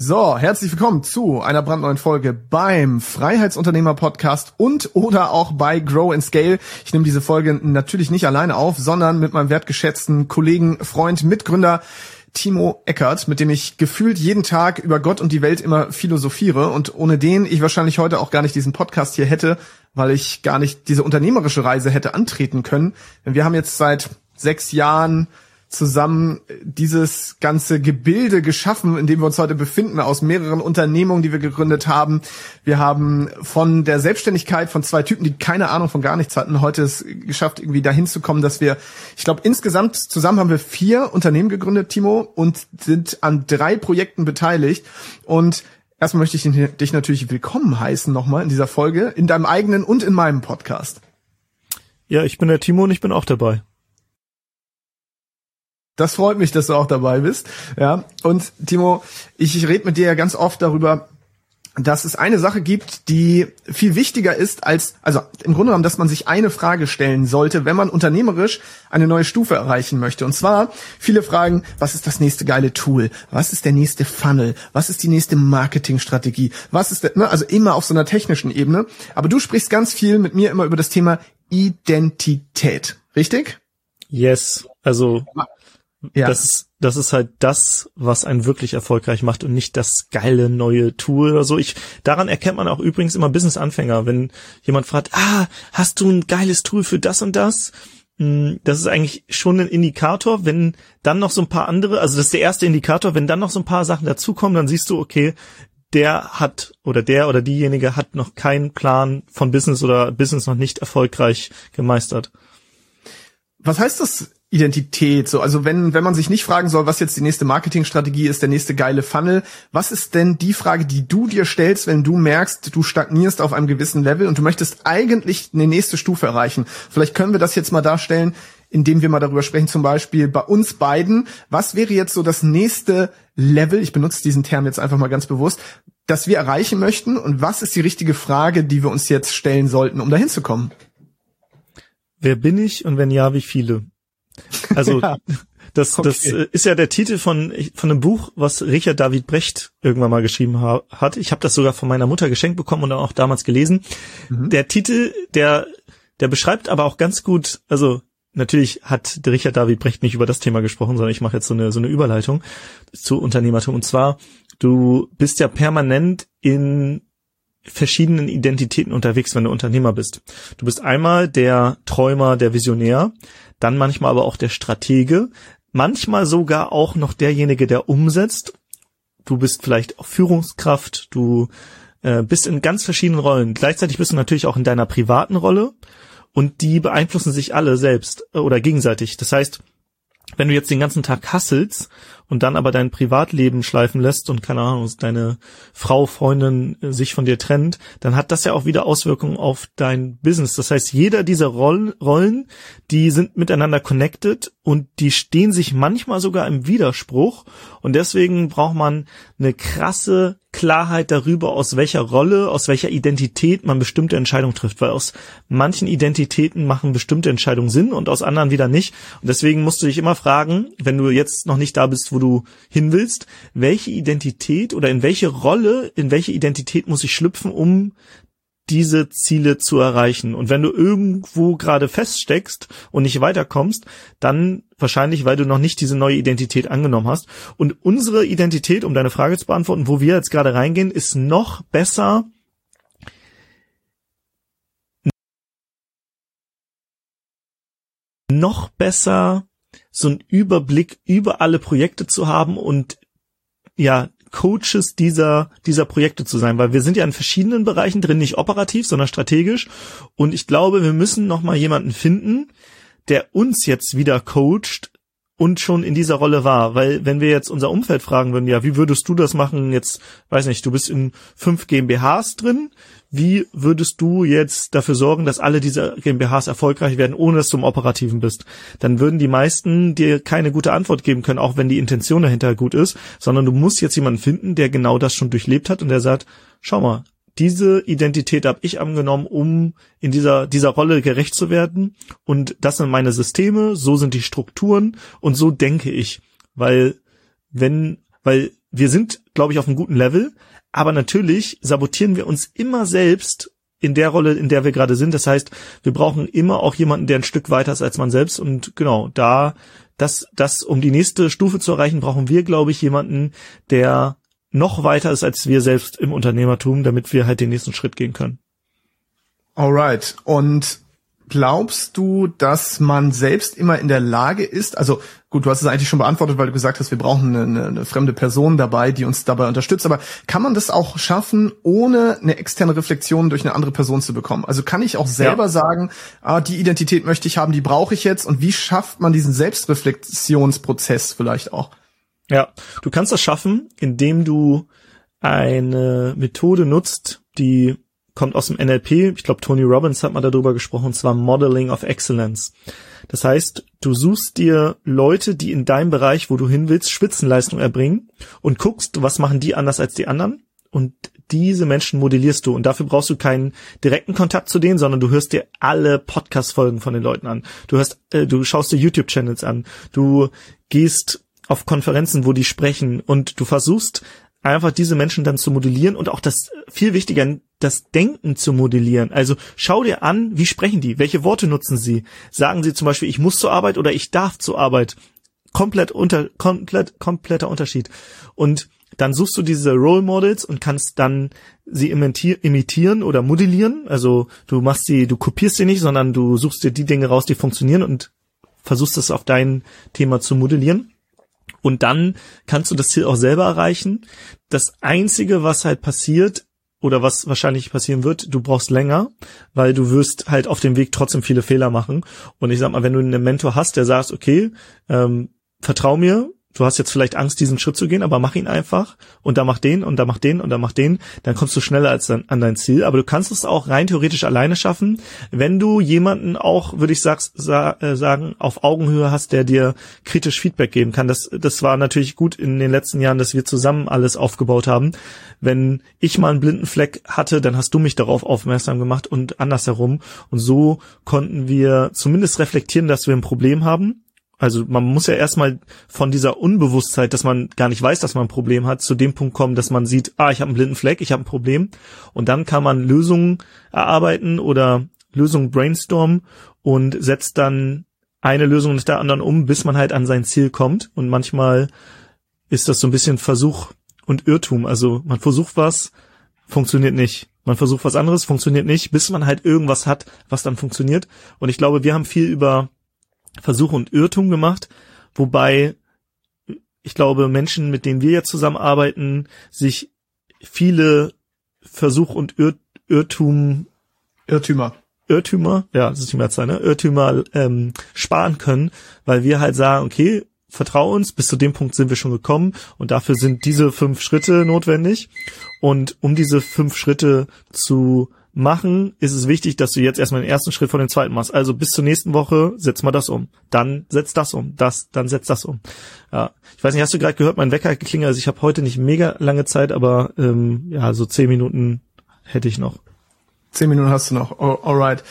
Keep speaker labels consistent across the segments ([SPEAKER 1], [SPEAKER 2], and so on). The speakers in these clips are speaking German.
[SPEAKER 1] So, herzlich willkommen zu einer brandneuen Folge beim Freiheitsunternehmer Podcast und oder auch bei Grow and Scale. Ich nehme diese Folge natürlich nicht alleine auf, sondern mit meinem wertgeschätzten Kollegen, Freund, Mitgründer Timo Eckert, mit dem ich gefühlt jeden Tag über Gott und die Welt immer philosophiere und ohne den ich wahrscheinlich heute auch gar nicht diesen Podcast hier hätte, weil ich gar nicht diese unternehmerische Reise hätte antreten können. Denn wir haben jetzt seit sechs Jahren zusammen dieses ganze Gebilde geschaffen, in dem wir uns heute befinden, aus mehreren Unternehmungen, die wir gegründet haben. Wir haben von der Selbstständigkeit von zwei Typen, die keine Ahnung von gar nichts hatten, heute es geschafft, irgendwie dahin zu kommen, dass wir, ich glaube, insgesamt zusammen haben wir vier Unternehmen gegründet, Timo, und sind an drei Projekten beteiligt. Und erstmal möchte ich dich natürlich willkommen heißen nochmal in dieser Folge, in deinem eigenen und in meinem Podcast.
[SPEAKER 2] Ja, ich bin der Timo und ich bin auch dabei.
[SPEAKER 1] Das freut mich, dass du auch dabei bist. Ja. Und Timo, ich, ich rede mit dir ja ganz oft darüber, dass es eine Sache gibt, die viel wichtiger ist als, also im Grunde genommen, dass man sich eine Frage stellen sollte, wenn man unternehmerisch eine neue Stufe erreichen möchte. Und zwar viele Fragen, was ist das nächste geile Tool? Was ist der nächste Funnel? Was ist die nächste Marketingstrategie? Was ist der, ne, also immer auf so einer technischen Ebene. Aber du sprichst ganz viel mit mir immer über das Thema Identität. Richtig?
[SPEAKER 2] Yes. Also ja. Das, ist, das ist halt das, was einen wirklich erfolgreich macht und nicht das geile neue Tool oder so. Ich, daran erkennt man auch übrigens immer Business-Anfänger, wenn jemand fragt, ah, hast du ein geiles Tool für das und das? Hm, das ist eigentlich schon ein Indikator, wenn dann noch so ein paar andere, also das ist der erste Indikator, wenn dann noch so ein paar Sachen dazukommen, dann siehst du, okay, der hat oder der oder diejenige hat noch keinen Plan von Business oder Business noch nicht erfolgreich gemeistert.
[SPEAKER 1] Was heißt das Identität. So, also wenn, wenn man sich nicht fragen soll, was jetzt die nächste Marketingstrategie ist, der nächste geile Funnel, was ist denn die Frage, die du dir stellst, wenn du merkst, du stagnierst auf einem gewissen Level und du möchtest eigentlich eine nächste Stufe erreichen? Vielleicht können wir das jetzt mal darstellen, indem wir mal darüber sprechen, zum Beispiel bei uns beiden. Was wäre jetzt so das nächste Level? Ich benutze diesen Term jetzt einfach mal ganz bewusst, das wir erreichen möchten und was ist die richtige Frage, die wir uns jetzt stellen sollten, um dahin zu kommen?
[SPEAKER 2] Wer bin ich und wenn ja, wie viele? Also ja. das, okay. das äh, ist ja der Titel von von einem Buch, was Richard David Brecht irgendwann mal geschrieben ha hat. Ich habe das sogar von meiner Mutter geschenkt bekommen und auch damals gelesen. Mhm. Der Titel, der der beschreibt aber auch ganz gut, also natürlich hat der Richard David Brecht nicht über das Thema gesprochen, sondern ich mache jetzt so eine so eine Überleitung zu Unternehmertum und zwar du bist ja permanent in verschiedenen Identitäten unterwegs, wenn du Unternehmer bist. Du bist einmal der Träumer, der Visionär, dann manchmal aber auch der Stratege, manchmal sogar auch noch derjenige, der umsetzt. Du bist vielleicht auch Führungskraft, du äh, bist in ganz verschiedenen Rollen. Gleichzeitig bist du natürlich auch in deiner privaten Rolle und die beeinflussen sich alle selbst äh, oder gegenseitig. Das heißt, wenn du jetzt den ganzen Tag hasselst und dann aber dein Privatleben schleifen lässt und keine Ahnung, deine Frau, Freundin äh, sich von dir trennt, dann hat das ja auch wieder Auswirkungen auf dein Business. Das heißt, jeder dieser Rollen, die sind miteinander connected und die stehen sich manchmal sogar im Widerspruch und deswegen braucht man eine krasse Klarheit darüber, aus welcher Rolle, aus welcher Identität man bestimmte Entscheidungen trifft, weil aus manchen Identitäten machen bestimmte Entscheidungen Sinn und aus anderen wieder nicht. Und deswegen musst du dich immer fragen, wenn du jetzt noch nicht da bist, wo du hin willst, welche Identität oder in welche Rolle, in welche Identität muss ich schlüpfen, um diese Ziele zu erreichen. Und wenn du irgendwo gerade feststeckst und nicht weiterkommst, dann wahrscheinlich, weil du noch nicht diese neue Identität angenommen hast. Und unsere Identität, um deine Frage zu beantworten, wo wir jetzt gerade reingehen, ist noch besser noch besser so einen Überblick über alle Projekte zu haben und ja, Coaches dieser, dieser Projekte zu sein, weil wir sind ja in verschiedenen Bereichen drin, nicht operativ, sondern strategisch. Und ich glaube, wir müssen noch mal jemanden finden, der uns jetzt wieder coacht und schon in dieser Rolle war, weil wenn wir jetzt unser Umfeld fragen würden, ja, wie würdest du das machen? Jetzt, weiß nicht, du bist in fünf GmbHs drin, wie würdest du jetzt dafür sorgen, dass alle diese GmbHs erfolgreich werden, ohne dass du im Operativen bist? Dann würden die meisten dir keine gute Antwort geben können, auch wenn die Intention dahinter gut ist, sondern du musst jetzt jemanden finden, der genau das schon durchlebt hat und der sagt, schau mal, diese Identität habe ich angenommen, um in dieser, dieser Rolle gerecht zu werden. Und das sind meine Systeme, so sind die Strukturen und so denke ich. Weil, wenn, weil wir sind, glaube ich, auf einem guten Level, aber natürlich sabotieren wir uns immer selbst in der Rolle, in der wir gerade sind. Das heißt, wir brauchen immer auch jemanden, der ein Stück weiter ist als man selbst. Und genau, da, das, das, um die nächste Stufe zu erreichen, brauchen wir, glaube ich, jemanden, der noch weiter ist als wir selbst im Unternehmertum, damit wir halt den nächsten Schritt gehen können.
[SPEAKER 1] Alright. Und glaubst du, dass man selbst immer in der Lage ist, also gut, du hast es eigentlich schon beantwortet, weil du gesagt hast, wir brauchen eine, eine, fremde Person dabei, die uns dabei unterstützt, aber kann man das auch schaffen, ohne eine externe Reflexion durch eine andere Person zu bekommen? Also kann ich auch selber ja. sagen, ah, die Identität möchte ich haben, die brauche ich jetzt und wie schafft man diesen Selbstreflexionsprozess vielleicht auch?
[SPEAKER 2] Ja, du kannst das schaffen, indem du eine Methode nutzt, die kommt aus dem NLP. Ich glaube, Tony Robbins hat mal darüber gesprochen, und zwar Modeling of Excellence. Das heißt, du suchst dir Leute, die in deinem Bereich, wo du hin willst, Spitzenleistung erbringen und guckst, was machen die anders als die anderen und diese Menschen modellierst du und dafür brauchst du keinen direkten Kontakt zu denen, sondern du hörst dir alle Podcast-Folgen von den Leuten an. Du hörst, äh, du schaust dir YouTube-Channels an. Du gehst auf Konferenzen, wo die sprechen und du versuchst einfach diese Menschen dann zu modellieren und auch das viel wichtiger, das Denken zu modellieren. Also schau dir an, wie sprechen die, welche Worte nutzen sie. Sagen sie zum Beispiel, ich muss zur Arbeit oder ich darf zur Arbeit. Komplett unter, komplett, kompletter Unterschied. Und dann suchst du diese Role Models und kannst dann sie imitieren oder modellieren. Also du machst sie, du kopierst sie nicht, sondern du suchst dir die Dinge raus, die funktionieren und versuchst es auf dein Thema zu modellieren. Und dann kannst du das Ziel auch selber erreichen. Das einzige, was halt passiert, oder was wahrscheinlich passieren wird, du brauchst länger, weil du wirst halt auf dem Weg trotzdem viele Fehler machen. Und ich sag mal, wenn du einen Mentor hast, der sagt, okay, ähm, vertrau mir, du hast jetzt vielleicht Angst, diesen Schritt zu gehen, aber mach ihn einfach und da mach den und da mach den und da mach den, dann kommst du schneller als an, an dein Ziel. Aber du kannst es auch rein theoretisch alleine schaffen, wenn du jemanden auch, würde ich sag, sa äh, sagen, auf Augenhöhe hast, der dir kritisch Feedback geben kann. Das, das war natürlich gut in den letzten Jahren, dass wir zusammen alles aufgebaut haben. Wenn ich mal einen blinden Fleck hatte, dann hast du mich darauf aufmerksam gemacht und andersherum. Und so konnten wir zumindest reflektieren, dass wir ein Problem haben also man muss ja erstmal von dieser Unbewusstheit, dass man gar nicht weiß, dass man ein Problem hat, zu dem Punkt kommen, dass man sieht, ah, ich habe einen blinden Fleck, ich habe ein Problem. Und dann kann man Lösungen erarbeiten oder Lösungen brainstormen und setzt dann eine Lösung nach der anderen um, bis man halt an sein Ziel kommt. Und manchmal ist das so ein bisschen Versuch und Irrtum. Also man versucht was, funktioniert nicht. Man versucht was anderes, funktioniert nicht, bis man halt irgendwas hat, was dann funktioniert. Und ich glaube, wir haben viel über Versuch und Irrtum gemacht, wobei ich glaube, Menschen, mit denen wir jetzt zusammenarbeiten, sich viele Versuch und Irr Irrtum
[SPEAKER 1] Irrtümer
[SPEAKER 2] Irrtümer, ja, das ist die Mehrzahl, ne? Irrtümer ähm, sparen können, weil wir halt sagen, okay, vertrau uns, bis zu dem Punkt sind wir schon gekommen und dafür sind diese fünf Schritte notwendig. Und um diese fünf Schritte zu machen, ist es wichtig, dass du jetzt erstmal den ersten Schritt von den zweiten machst. Also bis zur nächsten Woche setz mal das um. Dann setz das um. Das, dann setz das um. Ja. Ich weiß nicht, hast du gerade gehört, mein Wecker hat geklingelt. Also ich habe heute nicht mega lange Zeit, aber ähm, ja, so zehn Minuten hätte ich noch.
[SPEAKER 1] Zehn Minuten hast du noch. Oh, alright.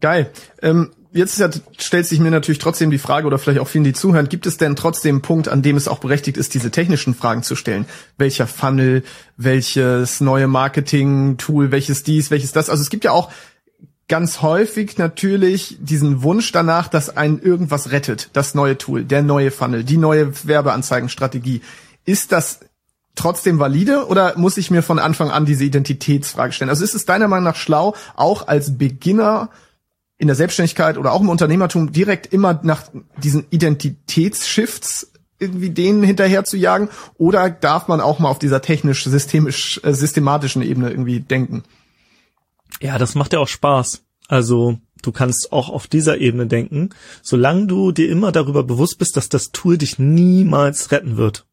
[SPEAKER 1] Geil. Ähm, jetzt ja, stellt sich mir natürlich trotzdem die Frage, oder vielleicht auch vielen, die zuhören, gibt es denn trotzdem einen Punkt, an dem es auch berechtigt ist, diese technischen Fragen zu stellen? Welcher Funnel, welches neue Marketing-Tool, welches dies, welches das? Also es gibt ja auch ganz häufig natürlich diesen Wunsch danach, dass einen irgendwas rettet. Das neue Tool, der neue Funnel, die neue Werbeanzeigenstrategie. Ist das trotzdem valide oder muss ich mir von Anfang an diese Identitätsfrage stellen? Also ist es deiner Meinung nach schlau, auch als Beginner in der Selbstständigkeit oder auch im Unternehmertum direkt immer nach diesen Identitätsshifts irgendwie denen hinterher zu jagen oder darf man auch mal auf dieser technisch systemisch äh, systematischen Ebene irgendwie denken?
[SPEAKER 2] Ja, das macht ja auch Spaß. Also du kannst auch auf dieser Ebene denken, solange du dir immer darüber bewusst bist, dass das Tool dich niemals retten wird.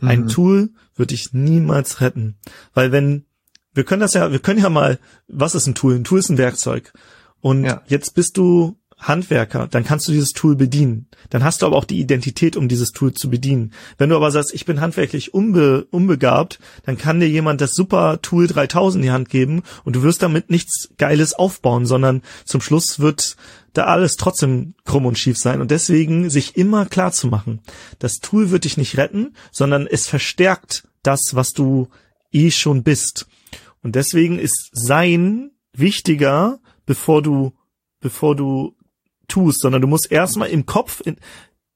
[SPEAKER 2] Ein mhm. Tool wird dich niemals retten, weil wenn wir können das ja, wir können ja mal, was ist ein Tool? Ein Tool ist ein Werkzeug. Und ja. jetzt bist du Handwerker, dann kannst du dieses Tool bedienen. Dann hast du aber auch die Identität, um dieses Tool zu bedienen. Wenn du aber sagst, ich bin handwerklich unbe unbegabt, dann kann dir jemand das super Tool 3000 in die Hand geben und du wirst damit nichts Geiles aufbauen, sondern zum Schluss wird da alles trotzdem krumm und schief sein. Und deswegen sich immer klar zu machen, das Tool wird dich nicht retten, sondern es verstärkt das, was du eh schon bist. Und deswegen ist Sein wichtiger, bevor du, bevor du tust, sondern du musst erstmal im Kopf, in,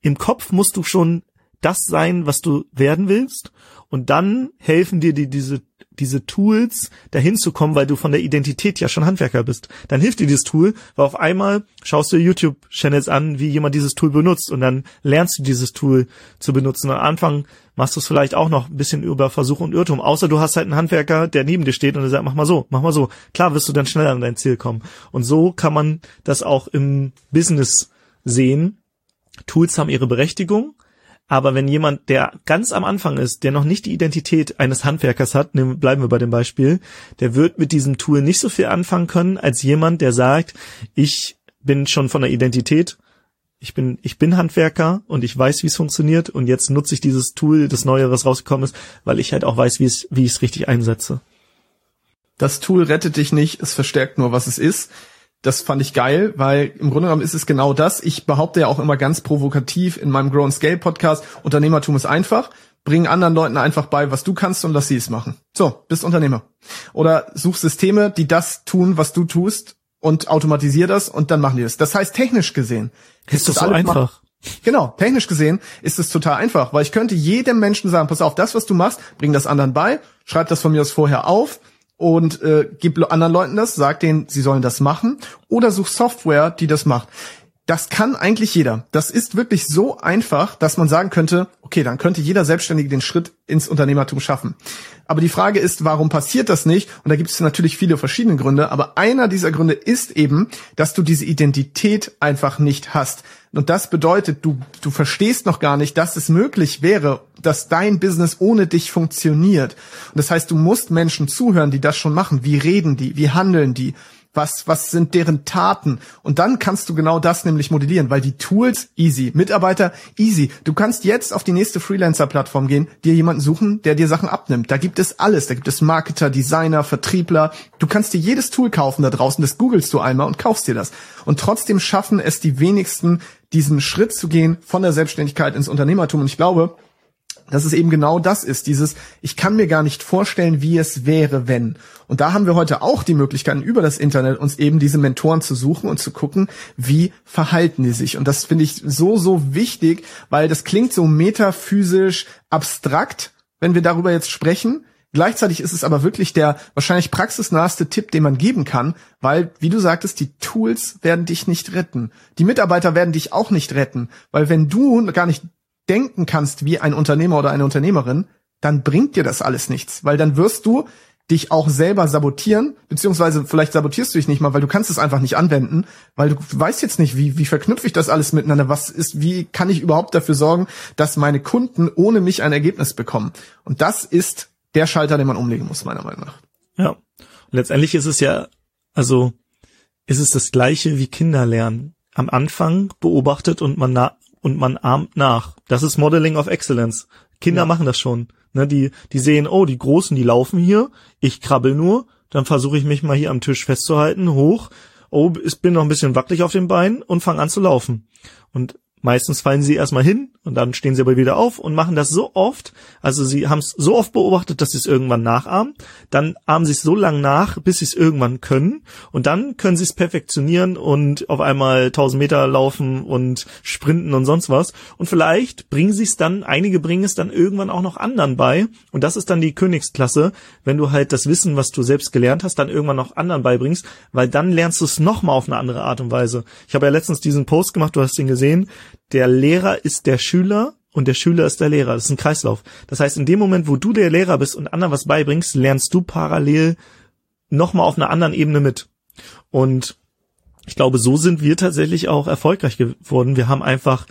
[SPEAKER 2] im Kopf musst du schon das sein, was du werden willst. Und dann helfen dir die, diese diese Tools dahin zu kommen, weil du von der Identität ja schon Handwerker bist. Dann hilft dir dieses Tool, weil auf einmal schaust du YouTube-Channels an, wie jemand dieses Tool benutzt und dann lernst du dieses Tool zu benutzen. am Anfang machst du es vielleicht auch noch ein bisschen über Versuch und Irrtum, außer du hast halt einen Handwerker, der neben dir steht und der sagt, mach mal so, mach mal so. Klar wirst du dann schneller an dein Ziel kommen. Und so kann man das auch im Business sehen. Tools haben ihre Berechtigung, aber wenn jemand, der ganz am Anfang ist, der noch nicht die Identität eines Handwerkers hat, nehmen, bleiben wir bei dem Beispiel, der wird mit diesem Tool nicht so viel anfangen können als jemand, der sagt, ich bin schon von der Identität, ich bin, ich bin Handwerker und ich weiß, wie es funktioniert und jetzt nutze ich dieses Tool, das Neue, was rausgekommen ist, weil ich halt auch weiß, wie es, wie ich es richtig einsetze.
[SPEAKER 1] Das Tool rettet dich nicht, es verstärkt nur, was es ist das fand ich geil, weil im Grunde genommen ist es genau das. Ich behaupte ja auch immer ganz provokativ in meinem Grow and Scale Podcast, Unternehmertum ist einfach. Bring anderen Leuten einfach bei, was du kannst und lass sie es machen. So, bist Unternehmer. Oder such Systeme, die das tun, was du tust und automatisier das und dann machen die es. Das heißt, technisch gesehen
[SPEAKER 2] ist, das so einfach.
[SPEAKER 1] Genau, technisch gesehen ist es total einfach, weil ich könnte jedem Menschen sagen, pass auf, das, was du machst, bring das anderen bei, schreib das von mir aus vorher auf, und äh, gib anderen Leuten das, sag denen, sie sollen das machen oder such Software, die das macht. Das kann eigentlich jeder. Das ist wirklich so einfach, dass man sagen könnte, okay, dann könnte jeder Selbstständige den Schritt ins Unternehmertum schaffen. Aber die Frage ist, warum passiert das nicht? Und da gibt es natürlich viele verschiedene Gründe, aber einer dieser Gründe ist eben, dass du diese Identität einfach nicht hast. Und das bedeutet, du, du verstehst noch gar nicht, dass es möglich wäre, dass dein Business ohne dich funktioniert. Und das heißt, du musst Menschen zuhören, die das schon machen. Wie reden die? Wie handeln die? Was, was sind deren Taten? Und dann kannst du genau das nämlich modellieren, weil die Tools easy, Mitarbeiter easy. Du kannst jetzt auf die nächste Freelancer-Plattform gehen, dir jemanden suchen, der dir Sachen abnimmt. Da gibt es alles. Da gibt es Marketer, Designer, Vertriebler. Du kannst dir jedes Tool kaufen da draußen. Das googelst du einmal und kaufst dir das. Und trotzdem schaffen es die wenigsten, diesen Schritt zu gehen von der Selbstständigkeit ins Unternehmertum. Und ich glaube, dass es eben genau das ist, dieses, ich kann mir gar nicht vorstellen, wie es wäre, wenn. Und da haben wir heute auch die Möglichkeiten, über das Internet uns eben diese Mentoren zu suchen und zu gucken, wie verhalten die sich. Und das finde ich so, so wichtig, weil das klingt so metaphysisch abstrakt, wenn wir darüber jetzt sprechen. Gleichzeitig ist es aber wirklich der wahrscheinlich praxisnaheste Tipp, den man geben kann, weil, wie du sagtest, die Tools werden dich nicht retten. Die Mitarbeiter werden dich auch nicht retten, weil wenn du gar nicht denken kannst wie ein Unternehmer oder eine Unternehmerin, dann bringt dir das alles nichts, weil dann wirst du dich auch selber sabotieren, beziehungsweise vielleicht sabotierst du dich nicht mal, weil du kannst es einfach nicht anwenden, weil du weißt jetzt nicht, wie, wie verknüpfe ich das alles miteinander, was ist, wie kann ich überhaupt dafür sorgen, dass meine Kunden ohne mich ein Ergebnis bekommen. Und das ist der Schalter, den man umlegen muss, meiner Meinung nach.
[SPEAKER 2] Ja. Und letztendlich ist es ja, also, ist es das gleiche wie Kinder lernen. Am Anfang beobachtet und man und man ahmt nach. Das ist Modeling of Excellence. Kinder ja. machen das schon. Ne, die, die sehen, oh, die Großen, die laufen hier, ich krabbel nur, dann versuche ich mich mal hier am Tisch festzuhalten, hoch, oh, ich bin noch ein bisschen wackelig auf den Beinen und fange an zu laufen. Und Meistens fallen sie erstmal hin und dann stehen sie aber wieder auf und machen das so oft, also sie haben es so oft beobachtet, dass sie es irgendwann nachahmen, dann ahmen sie es so lang nach, bis sie es irgendwann können. Und dann können sie es perfektionieren und auf einmal 1000 Meter laufen und sprinten und sonst was. Und vielleicht bringen sie es dann, einige bringen es dann irgendwann auch noch anderen bei. Und das ist dann die Königsklasse, wenn du halt das Wissen, was du selbst gelernt hast, dann irgendwann noch anderen beibringst, weil dann lernst du es nochmal auf eine andere Art und Weise. Ich habe ja letztens diesen Post gemacht, du hast ihn gesehen, der Lehrer ist der Schüler und der Schüler ist der Lehrer. Das ist ein Kreislauf. Das heißt, in dem Moment, wo du der Lehrer bist und anderen was beibringst, lernst du parallel nochmal auf einer anderen Ebene mit. Und ich glaube, so sind wir tatsächlich auch erfolgreich geworden. Wir haben einfach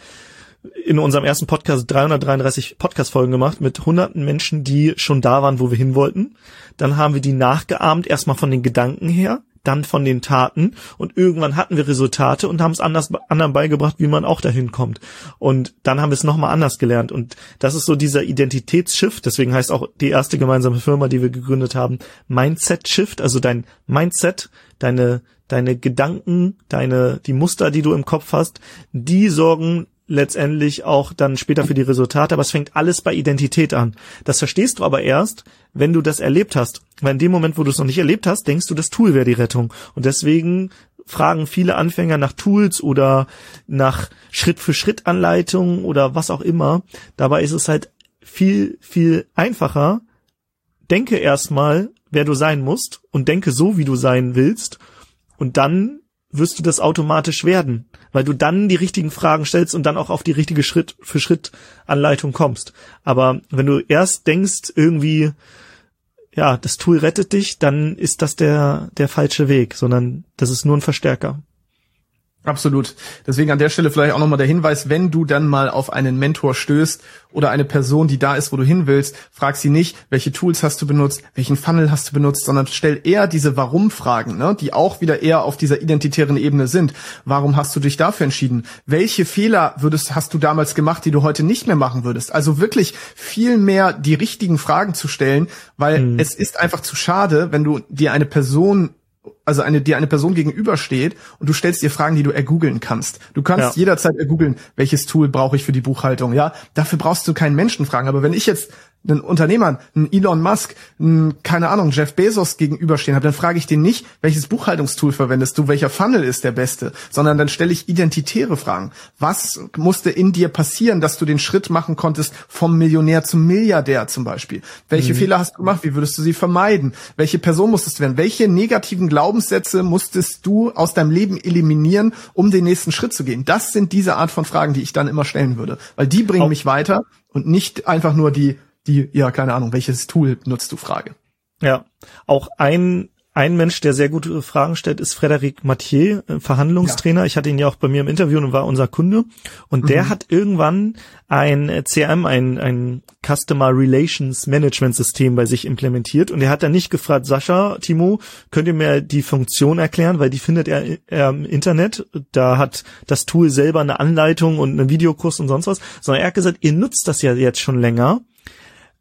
[SPEAKER 2] in unserem ersten Podcast 333 Podcast-Folgen gemacht mit hunderten Menschen, die schon da waren, wo wir hin wollten. Dann haben wir die nachgeahmt, erstmal von den Gedanken her dann von den Taten und irgendwann hatten wir Resultate und haben es anders anderen beigebracht, wie man auch dahin kommt. Und dann haben wir es nochmal anders gelernt. Und das ist so dieser Identitätsshift, deswegen heißt auch die erste gemeinsame Firma, die wir gegründet haben, Mindset Shift, also dein Mindset, deine, deine Gedanken, deine, die Muster, die du im Kopf hast, die sorgen letztendlich auch dann später für die Resultate, aber es fängt alles bei Identität an. Das verstehst du aber erst, wenn du das erlebt hast. Weil in dem Moment, wo du es noch nicht erlebt hast, denkst du, das Tool wäre die Rettung. Und deswegen fragen viele Anfänger nach Tools oder nach Schritt-für-Schritt-Anleitungen oder was auch immer. Dabei ist es halt viel, viel einfacher. Denke erstmal, wer du sein musst und denke so, wie du sein willst. Und dann wirst du das automatisch werden, weil du dann die richtigen Fragen stellst und dann auch auf die richtige Schritt für Schritt Anleitung kommst. Aber wenn du erst denkst, irgendwie, ja, das Tool rettet dich, dann ist das der, der falsche Weg, sondern das ist nur ein Verstärker.
[SPEAKER 1] Absolut. Deswegen an der Stelle vielleicht auch nochmal der Hinweis, wenn du dann mal auf einen Mentor stößt oder eine Person, die da ist, wo du hin willst, frag sie nicht, welche Tools hast du benutzt, welchen Funnel hast du benutzt, sondern stell eher diese Warum-Fragen, ne, die auch wieder eher auf dieser identitären Ebene sind. Warum hast du dich dafür entschieden? Welche Fehler würdest, hast du damals gemacht, die du heute nicht mehr machen würdest? Also wirklich viel mehr die richtigen Fragen zu stellen, weil mhm. es ist einfach zu schade, wenn du dir eine Person also eine, dir eine Person gegenübersteht und du stellst dir Fragen, die du ergoogeln kannst. Du kannst ja. jederzeit ergoogeln, welches Tool brauche ich für die Buchhaltung, ja? Dafür brauchst du keinen Menschen fragen. Aber wenn ich jetzt einen Unternehmer, einen Elon Musk, einen, keine Ahnung, Jeff Bezos gegenüberstehen habe, dann frage ich den nicht, welches Buchhaltungstool verwendest du, welcher Funnel ist der beste, sondern dann stelle ich identitäre Fragen. Was musste in dir passieren, dass du den Schritt machen konntest vom Millionär zum Milliardär zum Beispiel? Welche mhm. Fehler hast du gemacht? Wie würdest du sie vermeiden? Welche Person musstest du werden? Welche negativen Glaubenssätze musstest du aus deinem Leben eliminieren, um den nächsten Schritt zu gehen? Das sind diese Art von Fragen, die ich dann immer stellen würde, weil die bringen Auch mich weiter und nicht einfach nur die die, ja, keine Ahnung, welches Tool nutzt du Frage.
[SPEAKER 2] Ja, auch ein ein Mensch, der sehr gute Fragen stellt, ist Frederic Mathieu, äh, Verhandlungstrainer. Ja. Ich hatte ihn ja auch bei mir im Interview und war unser Kunde. Und der mhm. hat irgendwann ein CRM, ein, ein Customer Relations Management System bei sich implementiert. Und er hat dann nicht gefragt, Sascha, Timo, könnt ihr mir die Funktion erklären? Weil die findet er, er im Internet. Da hat das Tool selber eine Anleitung und einen Videokurs und sonst was. Sondern er hat gesagt, ihr nutzt das ja jetzt schon länger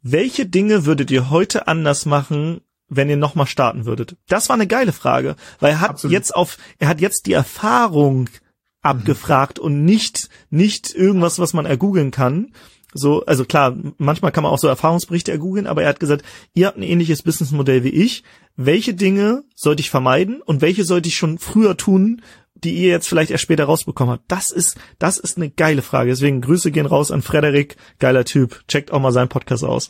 [SPEAKER 2] welche Dinge würdet ihr heute anders machen, wenn ihr nochmal starten würdet? Das war eine geile Frage, weil er hat Absolut. jetzt auf, er hat jetzt die Erfahrung abgefragt mhm. und nicht, nicht irgendwas, was man ergoogeln kann. So, also klar, manchmal kann man auch so Erfahrungsberichte ergoogeln, aber er hat gesagt, ihr habt ein ähnliches Businessmodell wie ich. Welche Dinge sollte ich vermeiden und welche sollte ich schon früher tun, die ihr jetzt vielleicht erst später rausbekommen habt? Das ist, das ist eine geile Frage. Deswegen Grüße gehen raus an Frederik. Geiler Typ. Checkt auch mal seinen Podcast aus.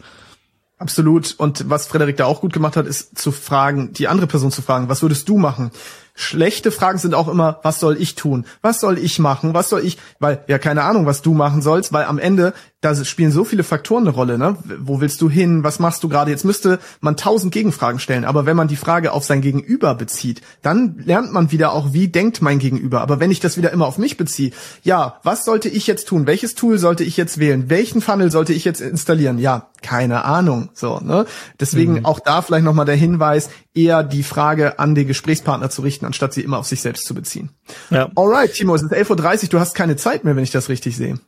[SPEAKER 1] Absolut. Und was Frederik da auch gut gemacht hat, ist zu fragen, die andere Person zu fragen, was würdest du machen? Schlechte Fragen sind auch immer, was soll ich tun? Was soll ich machen? Was soll ich, weil, ja, keine Ahnung, was du machen sollst, weil am Ende, da spielen so viele Faktoren eine Rolle, ne? Wo willst du hin? Was machst du gerade? Jetzt müsste man tausend Gegenfragen stellen, aber wenn man die Frage auf sein Gegenüber bezieht, dann lernt man wieder auch, wie denkt mein Gegenüber. Aber wenn ich das wieder immer auf mich beziehe, ja, was sollte ich jetzt tun? Welches Tool sollte ich jetzt wählen? Welchen Funnel sollte ich jetzt installieren? Ja, keine Ahnung, so, ne? Deswegen mhm. auch da vielleicht nochmal der Hinweis, eher die Frage an den Gesprächspartner zu richten, anstatt sie immer auf sich selbst zu beziehen. Ja. Alright, Timo, es ist 11.30 Uhr, du hast keine Zeit mehr, wenn ich das richtig sehe.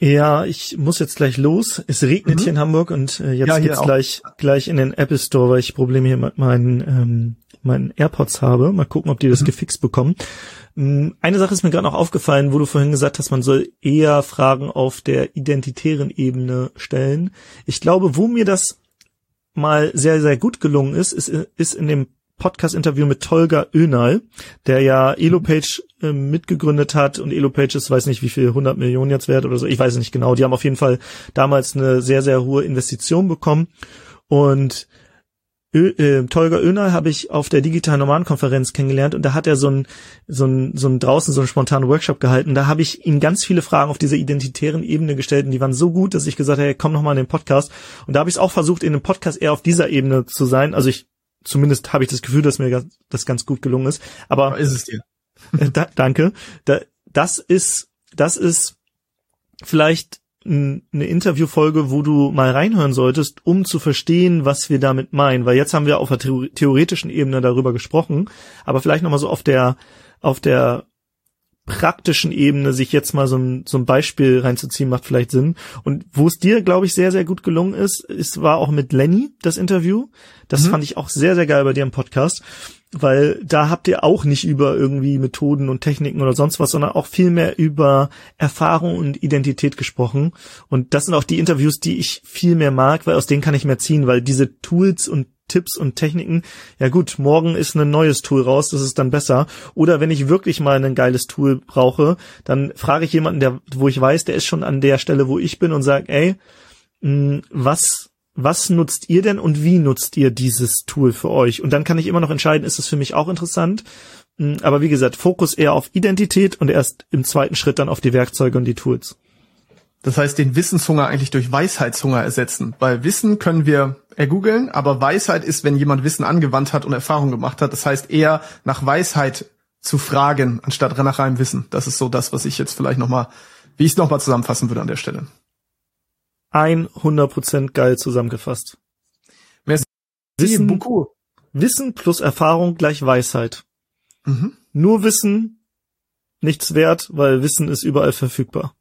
[SPEAKER 2] Ja, ich muss jetzt gleich los. Es regnet mhm. hier in Hamburg und äh, jetzt ja, geht's auch. gleich gleich in den Apple Store, weil ich Probleme hier mit meinen ähm, meinen AirPods habe. Mal gucken, ob die das mhm. gefixt bekommen. Ähm, eine Sache ist mir gerade noch aufgefallen, wo du vorhin gesagt hast, man soll eher Fragen auf der identitären Ebene stellen. Ich glaube, wo mir das mal sehr, sehr gut gelungen ist, ist, ist in dem Podcast-Interview mit Tolga Önal, der ja Elopage äh, mitgegründet hat und Elopage ist, weiß nicht wie viel, 100 Millionen jetzt wert oder so, ich weiß nicht genau. Die haben auf jeden Fall damals eine sehr, sehr hohe Investition bekommen und Ö, äh, Tolga Önal habe ich auf der digitalen Nomadenkonferenz kennengelernt und da hat er so ein, so ein, so ein draußen so einen spontanen Workshop gehalten. Da habe ich ihm ganz viele Fragen auf dieser identitären Ebene gestellt und die waren so gut, dass ich gesagt habe, hey, komm noch mal in den Podcast. Und da habe ich es auch versucht, in dem Podcast eher auf dieser Ebene zu sein. Also ich, zumindest habe ich das Gefühl, dass mir das ganz gut gelungen ist. Aber, Aber
[SPEAKER 1] ist es dir?
[SPEAKER 2] Äh, da, danke. Da, das ist, das ist vielleicht eine Interviewfolge, wo du mal reinhören solltest, um zu verstehen, was wir damit meinen. Weil jetzt haben wir auf der theoretischen Ebene darüber gesprochen, aber vielleicht nochmal so auf der, auf der praktischen Ebene sich jetzt mal so ein, so ein Beispiel reinzuziehen, macht vielleicht Sinn. Und wo es dir, glaube ich, sehr, sehr gut gelungen ist, ist war auch mit Lenny das Interview. Das mhm. fand ich auch sehr, sehr geil bei dir im Podcast, weil da habt ihr auch nicht über irgendwie Methoden und Techniken oder sonst was, sondern auch viel mehr über Erfahrung und Identität gesprochen. Und das sind auch die Interviews, die ich viel mehr mag, weil aus denen kann ich mehr ziehen, weil diese Tools und Tipps und Techniken. Ja gut, morgen ist ein neues Tool raus, das ist dann besser. Oder wenn ich wirklich mal ein geiles Tool brauche, dann frage ich jemanden, der, wo ich weiß, der ist schon an der Stelle, wo ich bin und sage, ey, mh, was, was nutzt ihr denn und wie nutzt ihr dieses Tool für euch? Und dann kann ich immer noch entscheiden, ist es für mich auch interessant? Aber wie gesagt, Fokus eher auf Identität und erst im zweiten Schritt dann auf die Werkzeuge und die Tools.
[SPEAKER 1] Das heißt, den Wissenshunger eigentlich durch Weisheitshunger ersetzen. Weil Wissen können wir ergoogeln, aber Weisheit ist, wenn jemand Wissen angewandt hat und Erfahrung gemacht hat. Das heißt, eher nach Weisheit zu fragen, anstatt nach reinem Wissen. Das ist so das, was ich jetzt vielleicht nochmal, wie ich es nochmal zusammenfassen würde an der Stelle.
[SPEAKER 2] 100% geil zusammengefasst.
[SPEAKER 1] Merci Wissen, beaucoup.
[SPEAKER 2] Wissen plus Erfahrung gleich Weisheit. Mhm. Nur Wissen nichts wert, weil Wissen ist überall verfügbar.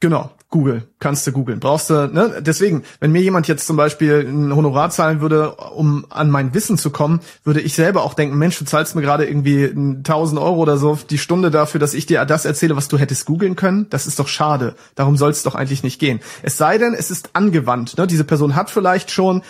[SPEAKER 1] Genau, Google, kannst du googeln. Brauchst du, ne? Deswegen, wenn mir jemand jetzt zum Beispiel ein Honorar zahlen würde, um an mein Wissen zu kommen, würde ich selber auch denken, Mensch, du zahlst mir gerade irgendwie 1000 Euro oder so die Stunde dafür, dass ich dir das erzähle, was du hättest googeln können. Das ist doch schade. Darum soll es doch eigentlich nicht gehen. Es sei denn, es ist angewandt. Ne? Diese Person hat vielleicht schon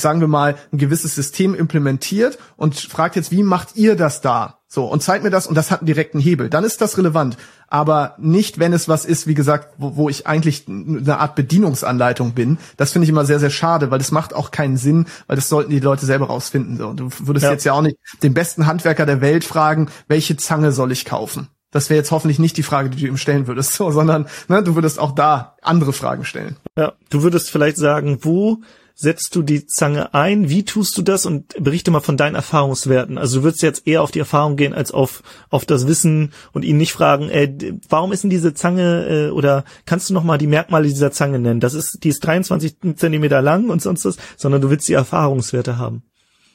[SPEAKER 1] sagen wir mal, ein gewisses System implementiert und fragt jetzt, wie macht ihr das da? So, und zeigt mir das und das hat einen direkten Hebel. Dann ist das relevant. Aber nicht, wenn es was ist, wie gesagt, wo, wo ich eigentlich eine Art Bedienungsanleitung bin. Das finde ich immer sehr, sehr schade, weil das macht auch keinen Sinn, weil das sollten die Leute selber rausfinden. So, du würdest ja. jetzt ja auch nicht den besten Handwerker der Welt fragen, welche Zange soll ich kaufen? Das wäre jetzt hoffentlich nicht die Frage, die du ihm stellen würdest, so, sondern ne, du würdest auch da andere Fragen stellen.
[SPEAKER 2] Ja, du würdest vielleicht sagen, wo setzt du die Zange ein? Wie tust du das? Und berichte mal von deinen Erfahrungswerten. Also du würdest jetzt eher auf die Erfahrung gehen als auf, auf das Wissen und ihn nicht fragen, äh, warum ist denn diese Zange äh, oder kannst du noch mal die Merkmale dieser Zange nennen? Das ist, die ist 23 Zentimeter lang und sonst was, sondern du willst die Erfahrungswerte haben.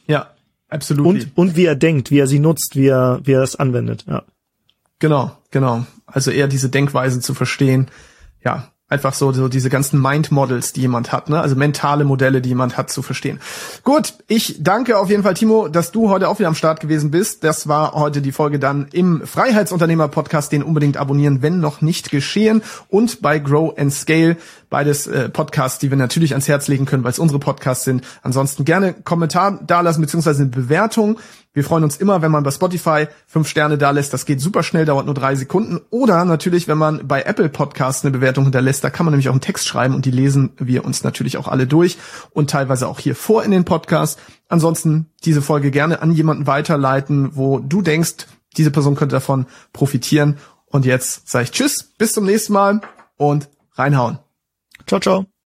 [SPEAKER 1] Ja, absolut.
[SPEAKER 2] Und, und wie er denkt, wie er sie nutzt, wie er, wie er es anwendet, ja.
[SPEAKER 1] Genau, genau. Also eher diese Denkweise zu verstehen. Ja, einfach so, so diese ganzen Mind-Models, die jemand hat, ne? also mentale Modelle, die jemand hat, zu verstehen. Gut, ich danke auf jeden Fall, Timo, dass du heute auch wieder am Start gewesen bist. Das war heute die Folge dann im Freiheitsunternehmer-Podcast, den unbedingt abonnieren, wenn noch nicht geschehen. Und bei Grow and Scale, beides äh, Podcasts, die wir natürlich ans Herz legen können, weil es unsere Podcasts sind. Ansonsten gerne Kommentar dalassen, beziehungsweise eine Bewertung. Wir freuen uns immer, wenn man bei Spotify fünf Sterne da lässt. Das geht super schnell, dauert nur drei Sekunden. Oder natürlich, wenn man bei Apple Podcasts eine Bewertung hinterlässt, da kann man nämlich auch einen Text schreiben und die lesen wir uns natürlich auch alle durch und teilweise auch hier vor in den Podcast. Ansonsten diese Folge gerne an jemanden weiterleiten, wo du denkst, diese Person könnte davon profitieren. Und jetzt sage ich Tschüss, bis zum nächsten Mal und reinhauen.
[SPEAKER 2] Ciao, ciao.